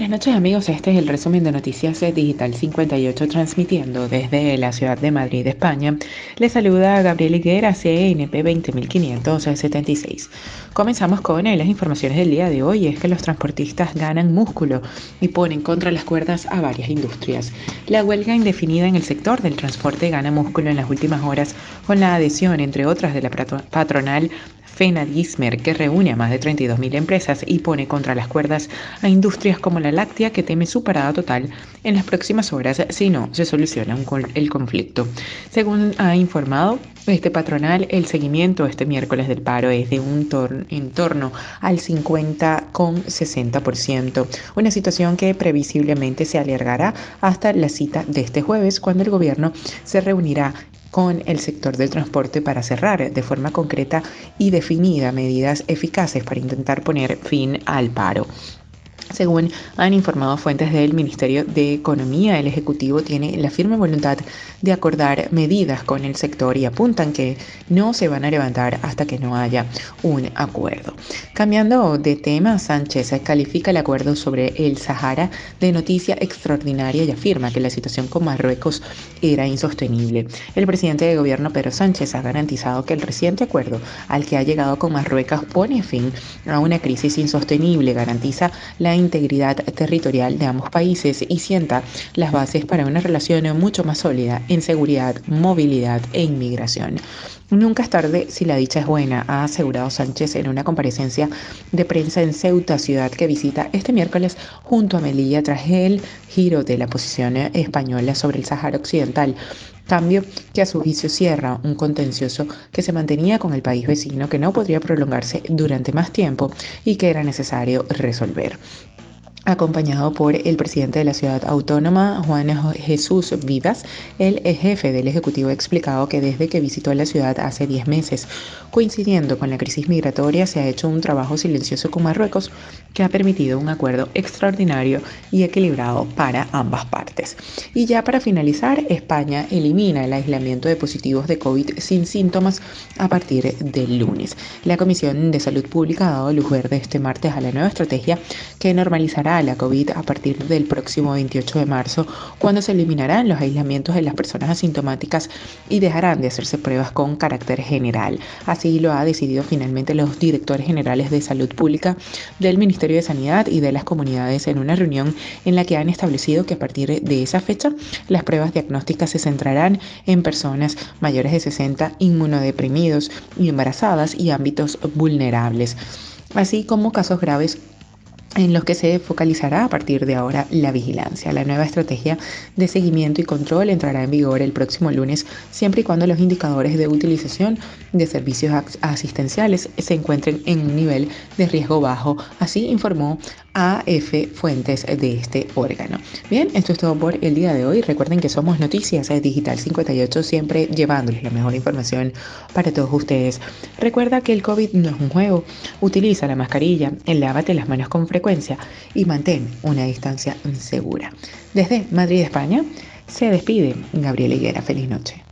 Buenas noches amigos, este es el resumen de Noticias Digital 58 transmitiendo desde la ciudad de Madrid, España. Les saluda Gabriel Higuera, CNP 20576. Comenzamos con las informaciones del día de hoy, es que los transportistas ganan músculo y ponen contra las cuerdas a varias industrias. La huelga indefinida en el sector del transporte gana músculo en las últimas horas con la adhesión, entre otras, de la patronal Fena Gismer, que reúne a más de 32.000 empresas y pone contra las cuerdas a industrias como la láctea que teme su parada total en las próximas horas si no se soluciona el conflicto. Según ha informado este patronal, el seguimiento este miércoles del paro es de un en torno al 50,60%, una situación que previsiblemente se alargará hasta la cita de este jueves cuando el gobierno se reunirá con el sector del transporte para cerrar de forma concreta y definida medidas eficaces para intentar poner fin al paro. Según han informado fuentes del Ministerio de Economía, el Ejecutivo tiene la firme voluntad de acordar medidas con el sector y apuntan que no se van a levantar hasta que no haya un acuerdo. Cambiando de tema, Sánchez califica el acuerdo sobre el Sahara de noticia extraordinaria y afirma que la situación con Marruecos era insostenible. El presidente de gobierno Pedro Sánchez ha garantizado que el reciente acuerdo al que ha llegado con Marruecos pone fin a una crisis insostenible, garantiza la integridad territorial de ambos países y sienta las bases para una relación mucho más sólida en seguridad, movilidad e inmigración. Nunca es tarde si la dicha es buena, ha asegurado Sánchez en una comparecencia de prensa en Ceuta, ciudad que visita este miércoles junto a Melilla tras el giro de la posición española sobre el Sahara Occidental cambio que a su juicio cierra un contencioso que se mantenía con el país vecino que no podría prolongarse durante más tiempo y que era necesario resolver acompañado por el presidente de la ciudad autónoma, Juan Jesús Vivas. El jefe del Ejecutivo ha explicado que desde que visitó la ciudad hace 10 meses, coincidiendo con la crisis migratoria, se ha hecho un trabajo silencioso con Marruecos que ha permitido un acuerdo extraordinario y equilibrado para ambas partes. Y ya para finalizar, España elimina el aislamiento de positivos de COVID sin síntomas a partir del lunes. La Comisión de Salud Pública ha dado luz verde este martes a la nueva estrategia que normalizará la COVID a partir del próximo 28 de marzo, cuando se eliminarán los aislamientos de las personas asintomáticas y dejarán de hacerse pruebas con carácter general. Así lo ha decidido finalmente los directores generales de salud pública del Ministerio de Sanidad y de las comunidades en una reunión en la que han establecido que a partir de esa fecha las pruebas diagnósticas se centrarán en personas mayores de 60, inmunodeprimidos y embarazadas y ámbitos vulnerables así como casos graves en los que se focalizará a partir de ahora la vigilancia. La nueva estrategia de seguimiento y control entrará en vigor el próximo lunes, siempre y cuando los indicadores de utilización de servicios asistenciales se encuentren en un nivel de riesgo bajo, así informó AF Fuentes de este órgano. Bien, esto es todo por el día de hoy. Recuerden que somos Noticias Digital 58, siempre llevándoles la mejor información para todos ustedes. Recuerda que el COVID no es un juego. Utiliza la mascarilla, lávate las manos con y mantén una distancia segura. Desde Madrid, España, se despide Gabriel Higuera. Feliz noche.